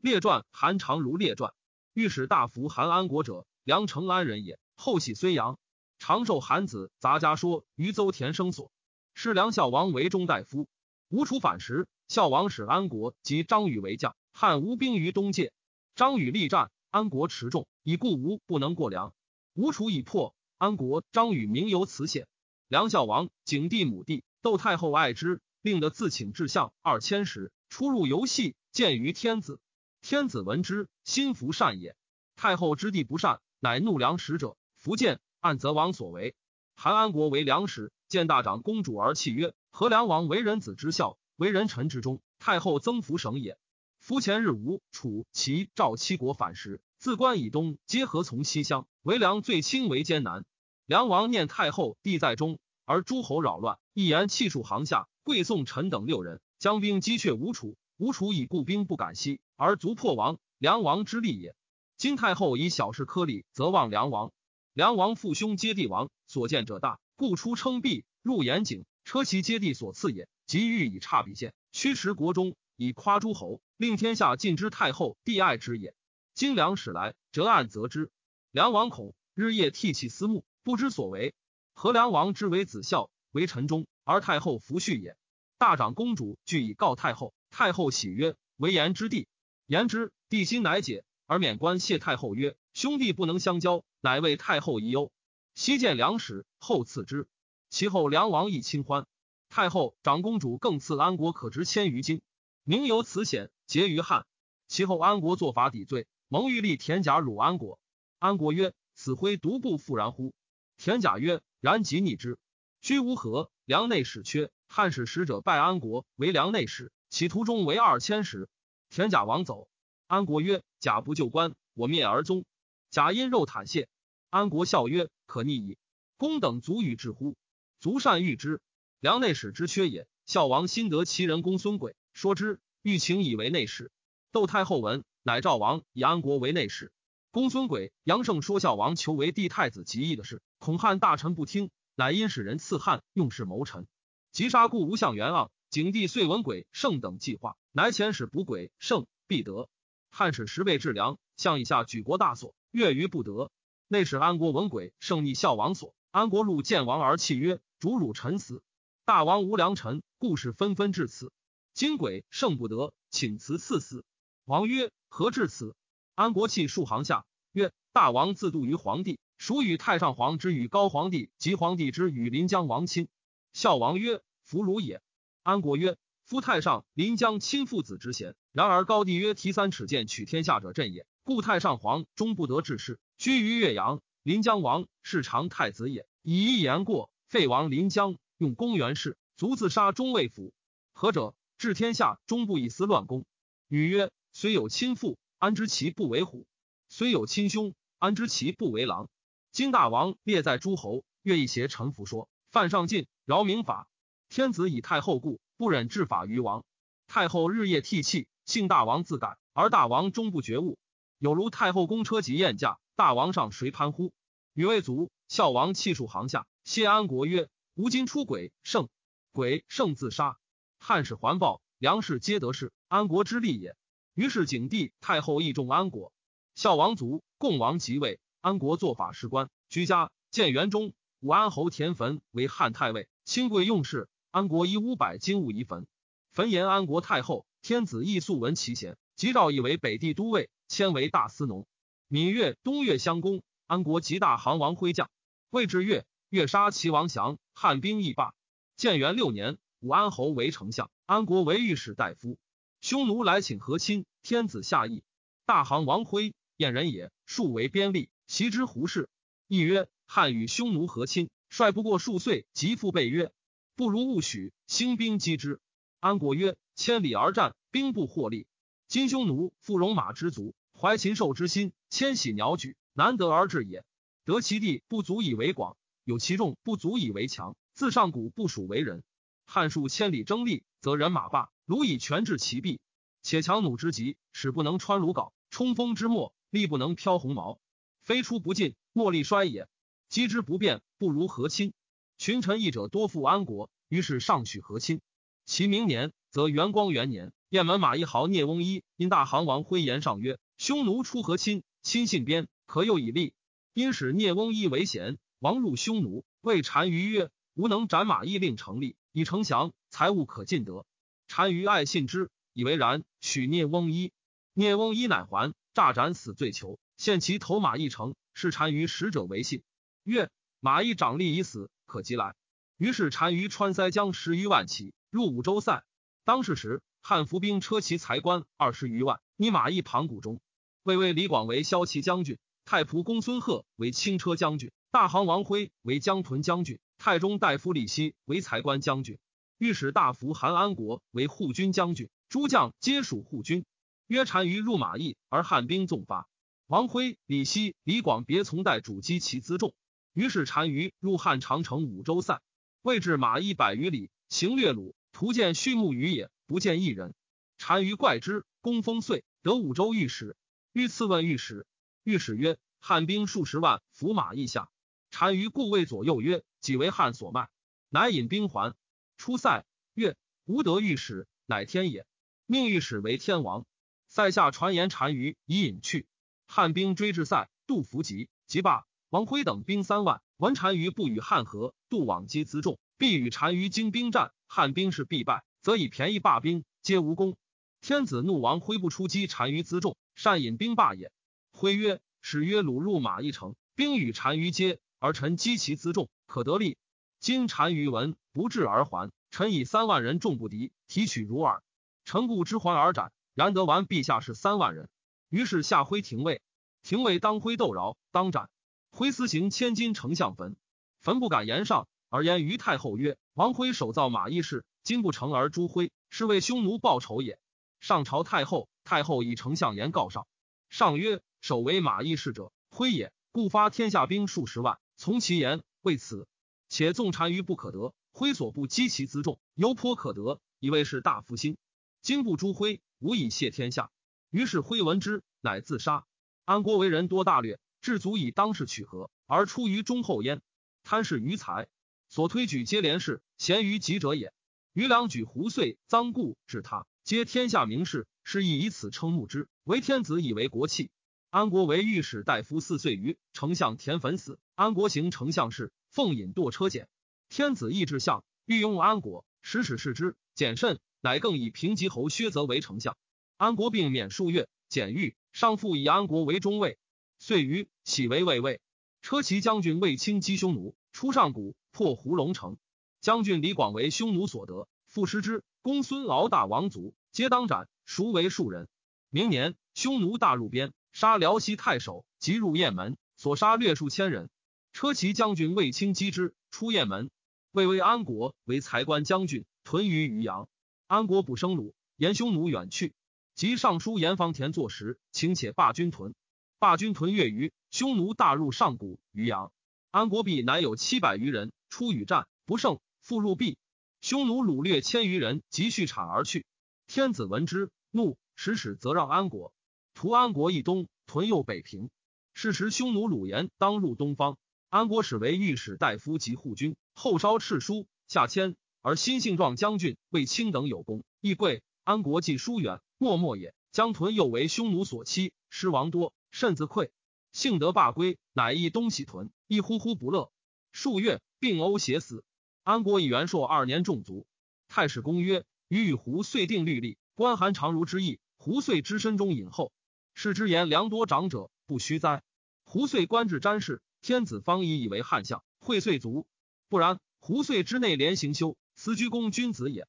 列传韩长如列传。御史大夫韩安国者，梁成安人也。后系睢阳，长寿韩子杂家说于邹田生所。是梁孝王为中大夫。吴楚反时，孝王使安国及张禹为将，汉吴兵于东界。张禹力战，安国持重，以故吴不能过梁。吴楚已破，安国、张禹名由此险。梁孝王景帝母弟窦太后爱之，令得自请至相二千石，出入游戏，见于天子。天子闻之，心服善也。太后之地不善，乃怒良使者。福建按则王所为。韩安国为良使，见大长公主而泣曰：“何良王为人子之孝，为人臣之忠，太后增福省也。”夫前日吴、楚、齐、赵七国反时，自关以东，皆合从西乡，为良最亲为艰难。梁王念太后地在中，而诸侯扰乱，一言弃数行下，贵宋臣等六人将兵击却吴楚。吴楚以故兵不敢西，而卒破王。梁王之利也。今太后以小事科礼，则望梁王。梁王父兄皆帝王，所见者大，故出称璧，入严井，车骑皆帝所赐也。即欲以差比县，驱驰国中，以夸诸侯，令天下尽知太后帝爱之也。今梁使来，折案则之。梁王恐，日夜涕泣思慕，不知所为。何梁王之为子孝，为臣忠，而太后弗恤也。大长公主俱以告太后。太后喜曰：“为言之地。”言之，帝心乃解，而免官谢太后曰：“兄弟不能相交，乃为太后疑忧。”昔见梁使，后赐之。其后梁王亦亲欢。太后长公主更赐安国可值千余金，名由此险，结于汉。其后安国作法抵罪，蒙欲立田甲辱安国。安国曰：“此灰独不复然乎？”田甲曰：“然即逆之。”居无何，梁内史缺。汉使使者拜安国为梁内史。其途中为二千石，田甲王走。安国曰：“甲不救官，我灭而宗。”甲因肉袒谢。安国笑曰：“可逆矣。公等足与之乎？足善遇之。梁内史之缺也。孝王心得其人公孙轨，说之，欲请以为内史。窦太后闻，乃赵王以安国为内史。公孙轨、杨胜说孝王求为帝太子极易的事，恐汉大臣不听，乃因使人刺汉用事谋臣，急杀故吴相元盎。景帝遂闻鬼圣等计划，乃遣使补鬼圣，必得。汉使十倍治粮，向以下举国大所，越于不得。内使安国闻鬼圣逆孝王所，安国入见王而泣曰：“主辱臣死，大王无良臣，故事纷纷至此。今鬼圣不得，请辞赐死。”王曰：“何至此？”安国泣数行下曰：“大王自度于皇帝，孰与太上皇之与高皇帝及皇帝之与临江王亲？”孝王曰：“弗如也。”安国曰：“夫太上临江亲父子之贤，然而高帝曰：‘提三尺剑取天下者朕也。’故太上皇终不得志事，居于岳阳。临江王是长太子也，以一言过，废王临江，用公元氏，卒自杀中尉府。何者？治天下终不以私乱公。女曰：虽有亲父，安知其不为虎？虽有亲兄，安知其不为狼？今大王列在诸侯，愿意挟臣服说，犯上进，饶民法。”天子以太后故，不忍治法于王。太后日夜涕泣，幸大王自改，而大王终不觉悟。有如太后公车及宴驾，大王上谁攀乎？女为足，孝王泣数行下。谢安国曰：“吾今出轨圣，鬼圣自杀。汉使环抱，粮食皆得势，安国之利也。”于是景帝太后义重安国。孝王卒，共王即位，安国做法事官，居家。建元中，武安侯田汾为汉太尉，亲贵用事。安国以五百金物遗坟，坟言安国太后，天子亦素闻其贤，即诏以为北地都尉，迁为大司农。闽越、东越相攻，安国及大行王麾将，魏至越，越杀齐王降，汉兵亦罢。建元六年，武安侯为丞相，安国为御史大夫。匈奴来请和亲，天子下议。大行王辉，燕人也，数为边吏，袭之胡氏。议曰：汉与匈奴和亲，率不过数岁，即复备曰。不如勿许兴兵击之。安国曰：“千里而战，兵不获利。今匈奴复戎马之族，怀禽兽之心，迁徙鸟举，难得而治也。得其地不足以为广，有其众不足以为强。自上古不属为人。汉数千里争利，则人马罢，鲁以全治其弊。且强弩之极，使不能穿鲁缟；冲锋之末，力不能飘鸿毛。飞出不进，莫力衰也。击之不变，不如和亲。”群臣议者多附安国，于是上许和亲。其明年，则元光元年，雁门马一豪聂翁一因大行王辉言上曰：“匈奴出和亲，亲信边，可诱以利。”因使聂翁一为贤，王入匈奴，谓单于曰：“吾能斩马邑，令成立，以成降，财物可尽得。”单于爱信之，以为然，许聂翁一。聂翁一乃还，诈斩死罪囚，献其头马邑城，是单于使者为信。曰：“马邑长吏已死，可即来。”于是单于穿塞将十余万骑入五州塞。当是时。汉伏兵车骑才官二十余万，以马邑庞谷中。魏魏李广为骁骑将军，太仆公孙贺为轻车将军，大行王辉为江屯将军，太中大夫李希为才官将军，御史大夫韩安国为护军将军，诸将皆属护军。约单于入马邑，而汉兵纵发。王辉、李希、李广别从代主击其辎重。于是单于入汉长城五州塞，位至马邑百余里，行略鲁，途见畜牧于野。不见一人，单于怪之。公封遂得五州御史。欲赐问御史，御史曰：“汉兵数十万，伏马邑下。”单于故谓左右曰：“己为汉所卖。”乃引兵还。出塞，曰：“吾得御史，乃天也。”命御史为天王。塞下传言单于已隐去。汉兵追至塞，杜伏急，即罢。王辉等兵三万，闻单于不与汉和，杜往击辎重，必与单于精兵战，汉兵是必败。则以便宜罢兵，皆无功。天子怒，王挥不出击单于辎重，善引兵罢也。挥曰：“使曰虏入马一城，兵与单于接，而臣击其辎重，可得利。今单于闻不至而还，臣以三万人众不敌，提取如耳。臣故之还而斩。然得完陛下是三万人。于是下挥廷尉，廷尉当挥斗饶，当斩。挥私行千金丞相坟，坟不敢言上，而言于太后曰：王辉手造马邑事。”今不成而诛辉，是为匈奴报仇也。上朝太后，太后以丞相言告上。上曰：守为马邑事者，辉也。故发天下兵数十万，从其言。为此，且纵单于不可得，辉所不击其辎重，犹颇可得，以为是大夫心。今不诛辉，无以谢天下。于是辉闻之，乃自杀。安国为人多大略，至足以当世取和，而出于忠厚焉。贪是于财，所推举皆廉士，贤于己者也。余良举胡遂、臧固治他，皆天下名士，是亦以此称慕之。为天子以为国器。安国为御史大夫四岁余，丞相田汾死。安国行丞相事，奉引堕车简。天子意志相，欲用安国，使使视之，简慎，乃更以平吉侯薛泽为丞相。安国病免数月，简愈，上复以安国为中尉。遂于起为卫尉。车骑将军卫青击匈奴，出上谷，破胡龙城。将军李广为匈奴所得，父失之。公孙敖大王族，皆当斩，孰为庶人。明年，匈奴大入边，杀辽西太守，即入雁门，所杀略数千人。车骑将军卫青击之，出雁门。卫为安国为才官将军，屯于渔阳。安国不生虏，言匈奴远去。即上书严方田作时，请且罢军屯。霸军屯月余，匈奴大入上谷、渔阳。安国必乃有七百余人出与战，不胜。复入壁，匈奴掳掠千余人，即续产而去。天子闻之，怒，使使则让安国。屠安国以东，屯右北平。是时匈奴鲁延当入东方，安国始为御史大夫及护军，后稍敕书下迁，而新姓壮将军卫青等有功，亦贵。安国既疏远，默默也。将屯又为匈奴所欺，失亡多，甚自愧。幸得罢归，乃诣东喜屯，亦呼呼不乐。数月，病呕血死。安国以元朔二年中卒。太史公曰：“余与胡遂定律例，关韩常如之意。胡遂之身中隐厚，是之言良多长者，不虚哉？胡遂官至詹事，天子方以以为汉相，会遂卒。不然，胡遂之内廉行修，思居公君子也。